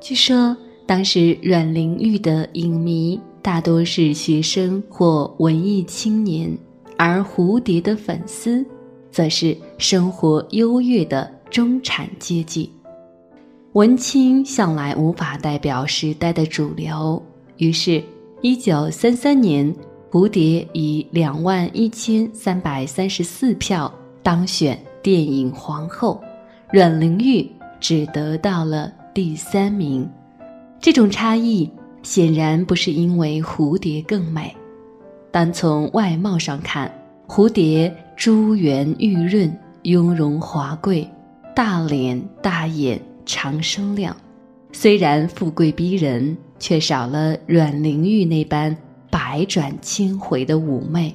据说当时阮玲玉的影迷大多是学生或文艺青年，而蝴蝶的粉丝，则是生活优越的中产阶级。文青向来无法代表时代的主流，于是，一九三三年，蝴蝶以两万一千三百三十四票当选电影皇后，阮玲玉只得到了第三名。这种差异显然不是因为蝴蝶更美，单从外貌上看，蝴蝶珠圆玉润、雍容华贵，大脸大眼。长生亮，虽然富贵逼人，却少了阮玲玉那般百转千回的妩媚。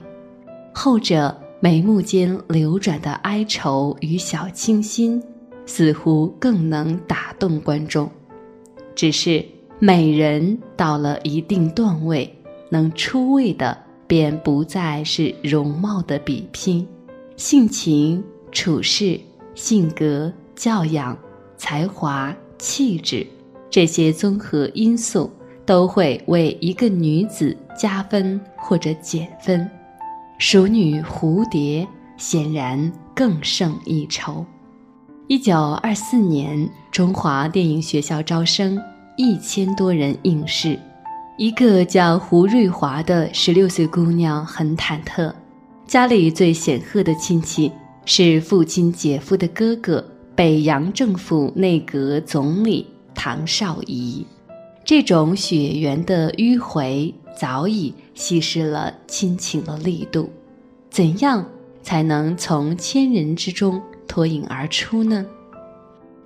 后者眉目间流转的哀愁与小清新，似乎更能打动观众。只是美人到了一定段位，能出位的便不再是容貌的比拼，性情、处事、性格、教养。才华、气质，这些综合因素都会为一个女子加分或者减分。熟女蝴蝶显然更胜一筹。一九二四年，中华电影学校招生，一千多人应试。一个叫胡瑞华的十六岁姑娘很忐忑，家里最显赫的亲戚是父亲姐夫的哥哥。北洋政府内阁总理唐绍仪，这种血缘的迂回早已稀释了亲情的力度。怎样才能从千人之中脱颖而出呢？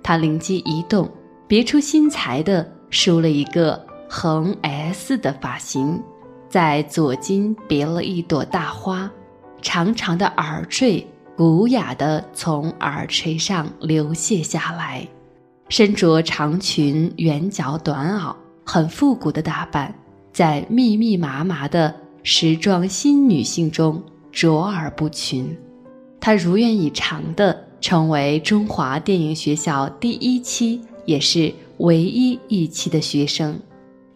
他灵机一动，别出心裁的梳了一个横 S 的发型，在左襟别了一朵大花，长长的耳坠。古雅的从耳垂上流泻下来，身着长裙、圆脚短袄，很复古的打扮，在密密麻麻的时装新女性中卓尔不群。他如愿以偿的成为中华电影学校第一期，也是唯一一期的学生，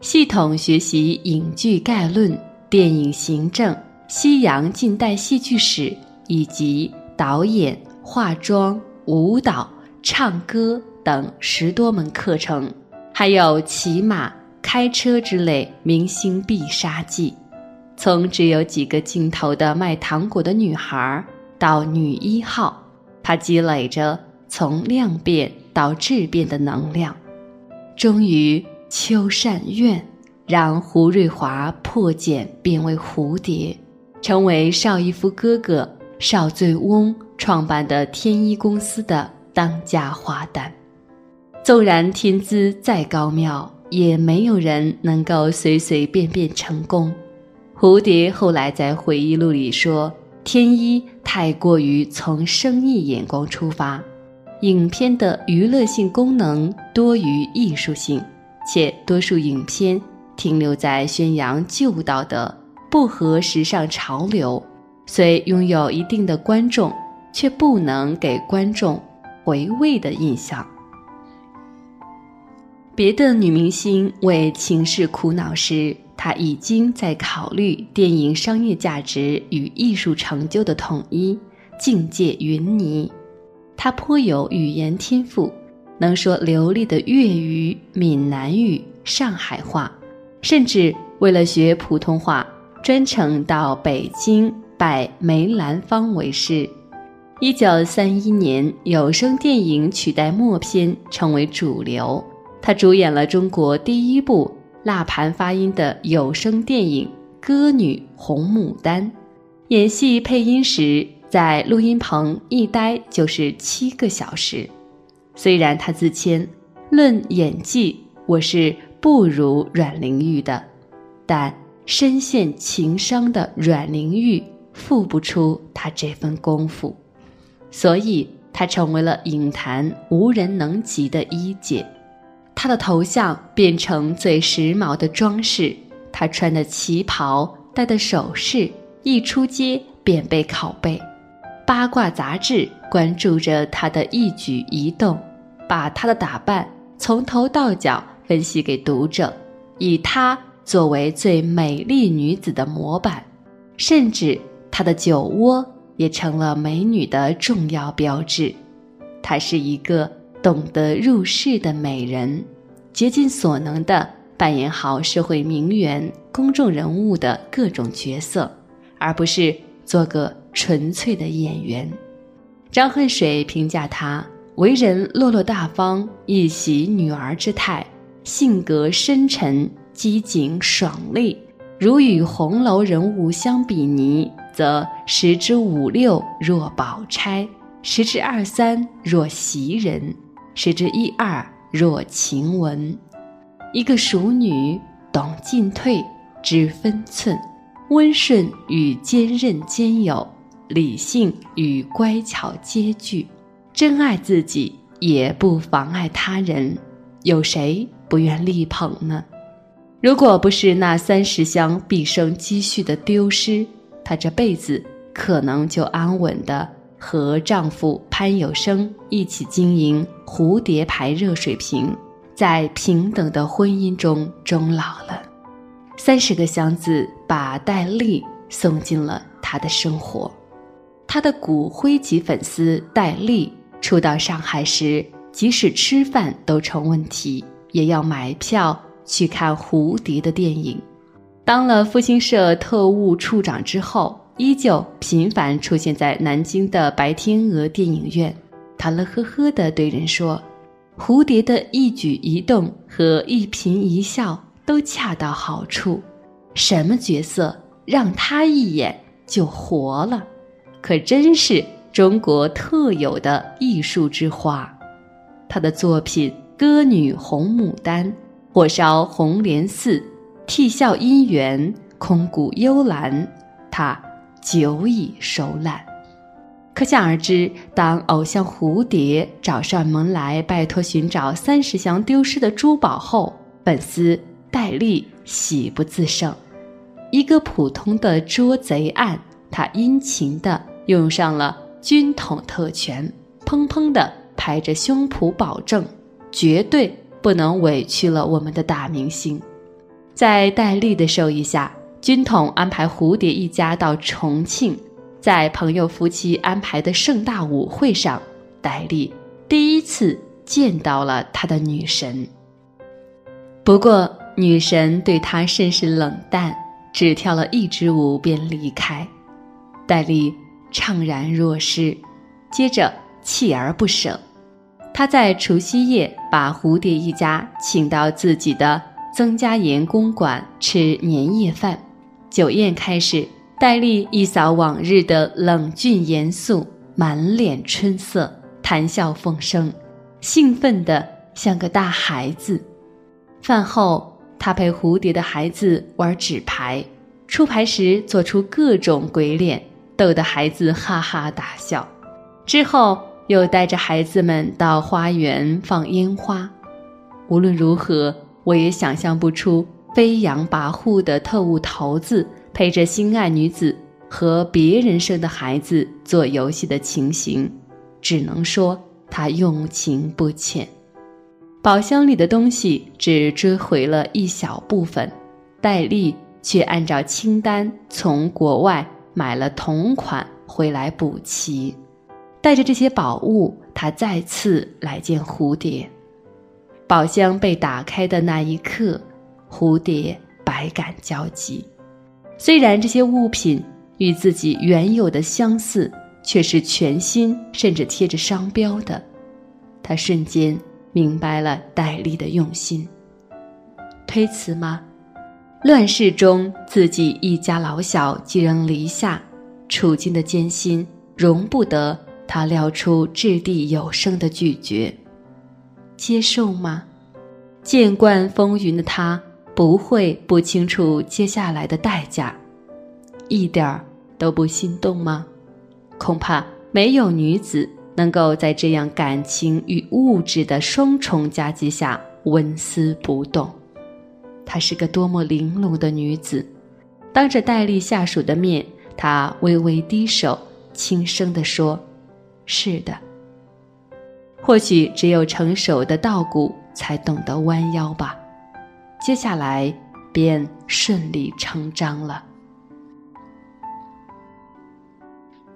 系统学习影剧概论、电影行政、西洋近代戏剧史以及。导演、化妆、舞蹈、唱歌等十多门课程，还有骑马、开车之类明星必杀技。从只有几个镜头的卖糖果的女孩到女一号，他积累着从量变到质变的能量。终于，秋善愿让胡瑞华破茧变为蝴蝶，成为邵逸夫哥哥。邵醉翁创办的天一公司的当家花旦，纵然天资再高妙，也没有人能够随随便便成功。蝴蝶后来在回忆录里说：“天一太过于从生意眼光出发，影片的娱乐性功能多于艺术性，且多数影片停留在宣扬旧道德，不合时尚潮流。”虽拥有一定的观众，却不能给观众回味的印象。别的女明星为情事苦恼时，他已经在考虑电影商业价值与艺术成就的统一，境界云泥。他颇有语言天赋，能说流利的粤语、闽南语、上海话，甚至为了学普通话，专程到北京。拜梅兰芳为师。一九三一年，有声电影取代默片成为主流。他主演了中国第一部蜡盘发音的有声电影《歌女红牡丹》。演戏配音时，在录音棚一待就是七个小时。虽然他自谦，论演技我是不如阮玲玉的，但深陷情伤的阮玲玉。付不出他这份功夫，所以他成为了影坛无人能及的一姐。她的头像变成最时髦的装饰，她穿的旗袍、戴的首饰，一出街便被拷贝。八卦杂志关注着她的一举一动，把她的打扮从头到脚分析给读者，以她作为最美丽女子的模板，甚至她的酒窝也成了美女的重要标志。她是一个懂得入世的美人，竭尽所能地扮演好社会名媛、公众人物的各种角色，而不是做个纯粹的演员。张恨水评价她为人落落大方，一袭女儿之态；性格深沉、机警爽利。如与红楼人物相比拟，则十之五六若宝钗，十之二三若袭人，十之一二若晴雯。一个淑女，懂进退，知分寸，温顺与坚韧兼有。理性与乖巧皆具，真爱自己也不妨碍他人，有谁不愿力捧呢？如果不是那三十箱毕生积蓄的丢失，她这辈子可能就安稳的和丈夫潘有生一起经营蝴蝶牌热水瓶，在平等的婚姻中终老了。三十个箱子把戴笠送进了他的生活。他的骨灰级粉丝戴笠初到上海时，即使吃饭都成问题，也要买票去看蝴蝶的电影。当了复兴社特务处长之后，依旧频繁出现在南京的白天鹅电影院。他乐呵呵地对人说：“蝴蝶的一举一动和一颦一笑都恰到好处，什么角色让他一眼就活了。”可真是中国特有的艺术之花，他的作品《歌女红牡丹》《火烧红莲寺》《啼笑姻缘》《空谷幽兰》，他久已熟烂。可想而知，当偶像蝴蝶找上门来拜托寻找三十箱丢失的珠宝后，粉丝戴笠喜不自胜。一个普通的捉贼案，他殷勤的。用上了军统特权，砰砰地拍着胸脯保证，绝对不能委屈了我们的大明星。在戴笠的授意下，军统安排蝴蝶一家到重庆，在朋友夫妻安排的盛大舞会上，戴笠第一次见到了他的女神。不过，女神对他甚是冷淡，只跳了一支舞便离开。戴笠。怅然若失，接着锲而不舍。他在除夕夜把蝴蝶一家请到自己的曾家岩公馆吃年夜饭。酒宴开始，戴笠一扫往日的冷峻严肃，满脸春色，谈笑风生，兴奋得像个大孩子。饭后，他陪蝴蝶的孩子玩纸牌，出牌时做出各种鬼脸。逗得孩子哈哈大笑，之后又带着孩子们到花园放烟花。无论如何，我也想象不出飞扬跋扈的特务头子陪着心爱女子和别人生的孩子做游戏的情形，只能说他用情不浅。宝箱里的东西只追回了一小部分，戴笠却按照清单从国外。买了同款回来补齐，带着这些宝物，他再次来见蝴蝶。宝箱被打开的那一刻，蝴蝶百感交集。虽然这些物品与自己原有的相似，却是全新，甚至贴着商标的。他瞬间明白了戴笠的用心。推辞吗？乱世中，自己一家老小寄人篱下，处境的艰辛容不得他撂出掷地有声的拒绝。接受吗？见惯风云的他不会不清楚接下来的代价，一点儿都不心动吗？恐怕没有女子能够在这样感情与物质的双重夹击下纹丝不动。她是个多么玲珑的女子，当着戴笠下属的面，她微微低首，轻声地说：“是的。”或许只有成熟的稻谷才懂得弯腰吧。接下来便顺理成章了。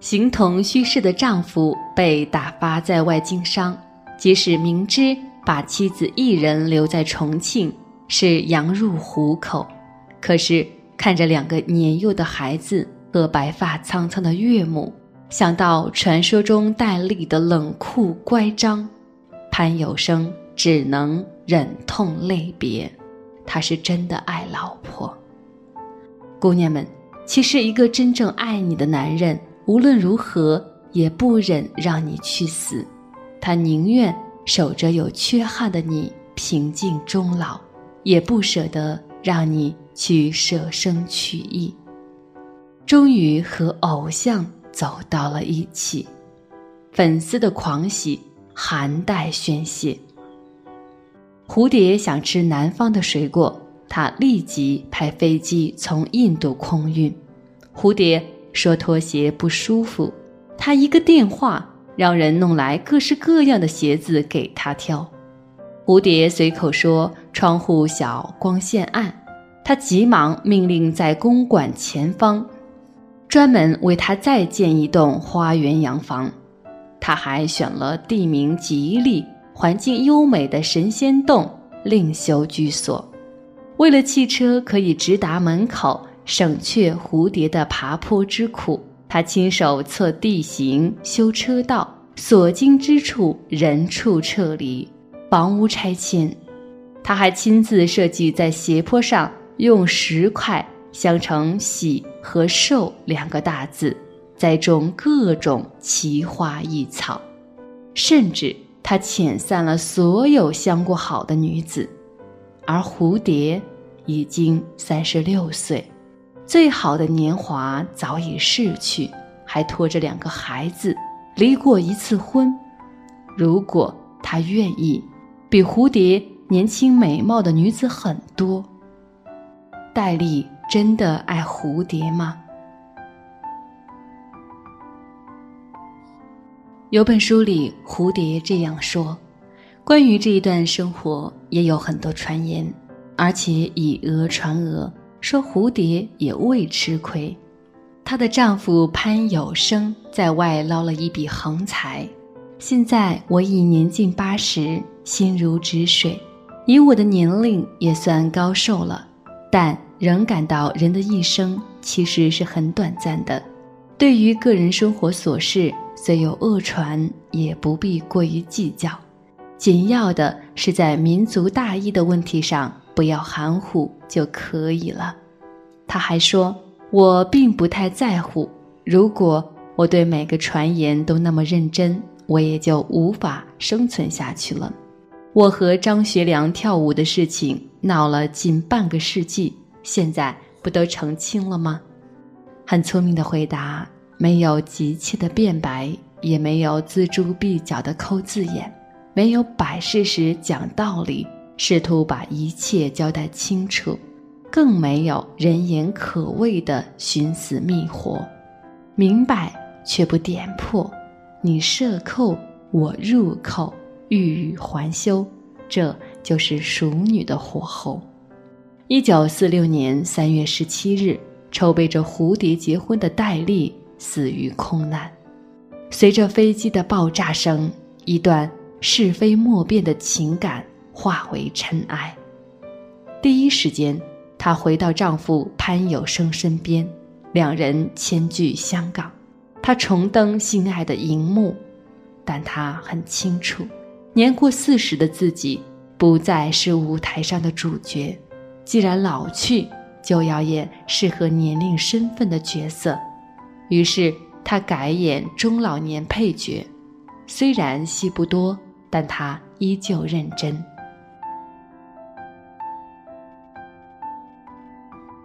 形同虚设的丈夫被打发在外经商，即使明知把妻子一人留在重庆是羊入虎口，可是看着两个年幼的孩子和白发苍苍的岳母，想到传说中戴笠的冷酷乖张，潘有生只能忍痛泪别。他是真的爱老婆。姑娘们，其实一个真正爱你的男人。无论如何也不忍让你去死，他宁愿守着有缺憾的你平静终老，也不舍得让你去舍生取义。终于和偶像走到了一起，粉丝的狂喜含带宣泄。蝴蝶想吃南方的水果，他立即派飞机从印度空运。蝴蝶。说拖鞋不舒服，他一个电话让人弄来各式各样的鞋子给他挑。蝴蝶随口说窗户小，光线暗，他急忙命令在公馆前方专门为他再建一栋花园洋房。他还选了地名吉利、环境优美的神仙洞另修居所，为了汽车可以直达门口。省却蝴蝶的爬坡之苦，他亲手测地形、修车道，所经之处人畜撤离，房屋拆迁。他还亲自设计在斜坡上用石块镶成“喜”和“寿”两个大字，栽种各种奇花异草，甚至他遣散了所有相过好的女子，而蝴蝶已经三十六岁。最好的年华早已逝去，还拖着两个孩子，离过一次婚。如果他愿意，比蝴蝶年轻美貌的女子很多。戴笠真的爱蝴蝶吗？有本书里，蝴蝶这样说：关于这一段生活，也有很多传言，而且以讹传讹。说蝴蝶也未吃亏，她的丈夫潘有生在外捞了一笔横财。现在我已年近八十，心如止水，以我的年龄也算高寿了，但仍感到人的一生其实是很短暂的。对于个人生活琐事，虽有恶传，也不必过于计较。紧要的是在民族大义的问题上。不要含糊就可以了。他还说：“我并不太在乎。如果我对每个传言都那么认真，我也就无法生存下去了。我和张学良跳舞的事情闹了近半个世纪，现在不都澄清了吗？”很聪明的回答，没有急切的辩白，也没有锱铢必较的抠字眼，没有摆事实讲道理。试图把一切交代清楚，更没有人言可畏的寻死觅活，明白却不点破，你设扣我入扣，欲语还休，这就是熟女的火候。一九四六年三月十七日，筹备着蝴蝶结婚的戴笠死于空难。随着飞机的爆炸声，一段是非莫辨的情感。化为尘埃。第一时间，她回到丈夫潘有生身边，两人迁居香港。她重登心爱的荧幕，但她很清楚，年过四十的自己不再是舞台上的主角。既然老去，就要演适合年龄身份的角色。于是，他改演中老年配角，虽然戏不多，但他依旧认真。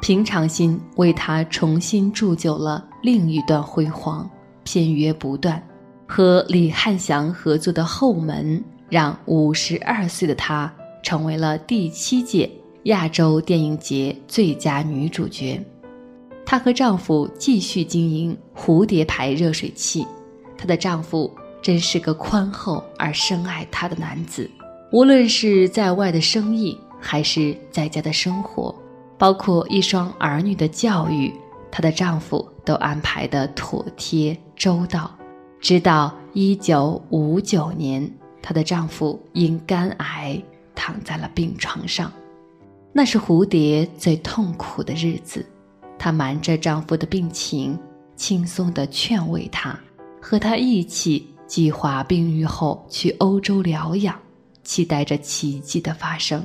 平常心为他重新铸就了另一段辉煌，片约不断，和李汉祥合作的《后门》让五十二岁的她成为了第七届亚洲电影节最佳女主角。她和丈夫继续经营蝴蝶牌热水器，她的丈夫真是个宽厚而深爱她的男子，无论是在外的生意还是在家的生活，包括一双儿女的教育，她的丈夫都安排的妥帖周到。直到一九五九年，她的丈夫因肝癌躺在了病床上，那是蝴蝶最痛苦的日子。她瞒着丈夫的病情，轻松地劝慰他，和他一起计划病愈后去欧洲疗养，期待着奇迹的发生。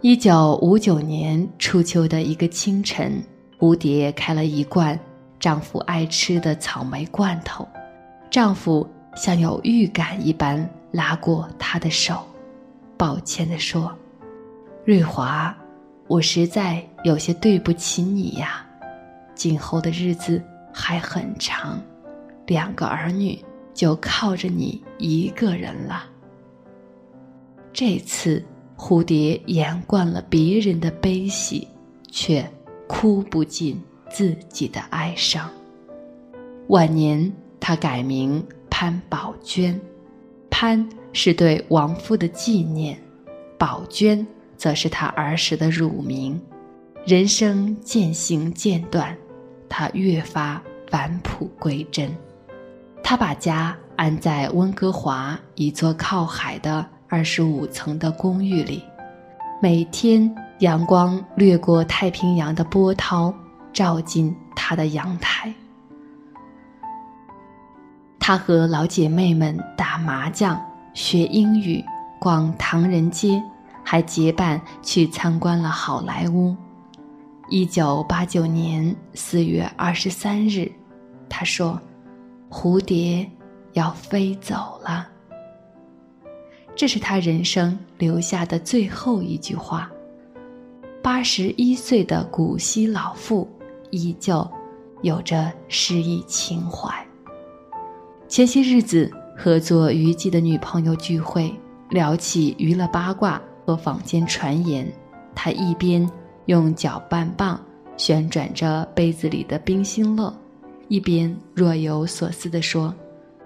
一九五九年初秋的一个清晨，蝴蝶开了一罐丈夫爱吃的草莓罐头，丈夫像有预感一般拉过她的手，抱歉地说：“瑞华。”我实在有些对不起你呀，今后的日子还很长，两个儿女就靠着你一个人了。这次蝴蝶演惯了别人的悲喜，却哭不尽自己的哀伤。晚年，他改名潘宝娟，潘是对亡夫的纪念，宝娟。则是他儿时的乳名，人生渐行渐短，他越发返璞归真。他把家安在温哥华一座靠海的二十五层的公寓里，每天阳光掠过太平洋的波涛，照进他的阳台。他和老姐妹们打麻将、学英语、逛唐人街。还结伴去参观了好莱坞。一九八九年四月二十三日，他说：“蝴蝶要飞走了。”这是他人生留下的最后一句话。八十一岁的古稀老妇依旧有着诗意情怀。前些日子和做娱记的女朋友聚会，聊起娱乐八卦。和坊间传言，他一边用搅拌棒旋转着杯子里的冰心乐，一边若有所思地说：“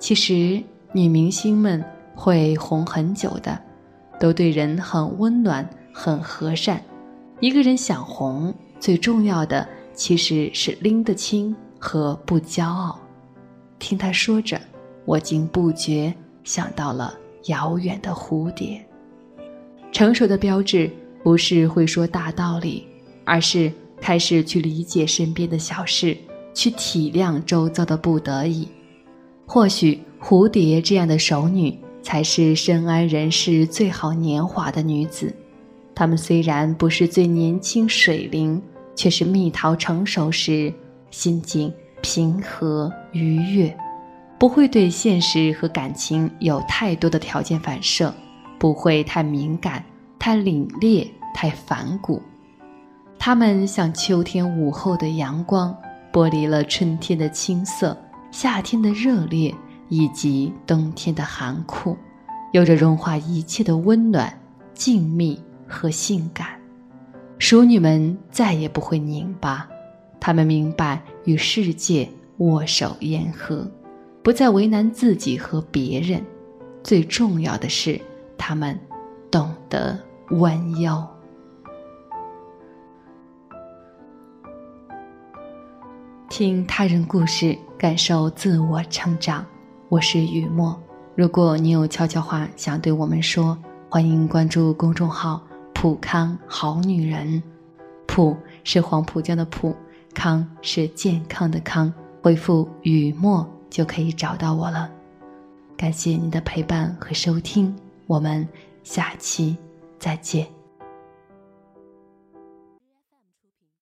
其实女明星们会红很久的，都对人很温暖、很和善。一个人想红，最重要的其实是拎得清和不骄傲。”听他说着，我竟不觉想到了遥远的蝴蝶。成熟的标志不是会说大道理，而是开始去理解身边的小事，去体谅周遭的不得已。或许蝴蝶这样的熟女，才是深谙人世最好年华的女子。她们虽然不是最年轻水灵，却是蜜桃成熟时心境平和愉悦，不会对现实和感情有太多的条件反射。不会太敏感、太凛冽、太反骨，他们像秋天午后的阳光，剥离了春天的青涩、夏天的热烈以及冬天的寒酷，有着融化一切的温暖、静谧和性感。熟女们再也不会拧巴，她们明白与世界握手言和，不再为难自己和别人。最重要的是。他们懂得弯腰，听他人故事，感受自我成长。我是雨墨。如果你有悄悄话想对我们说，欢迎关注公众号“普康好女人”。普是黄浦江的浦，康是健康的康。回复“雨墨”就可以找到我了。感谢你的陪伴和收听。我们下期再见。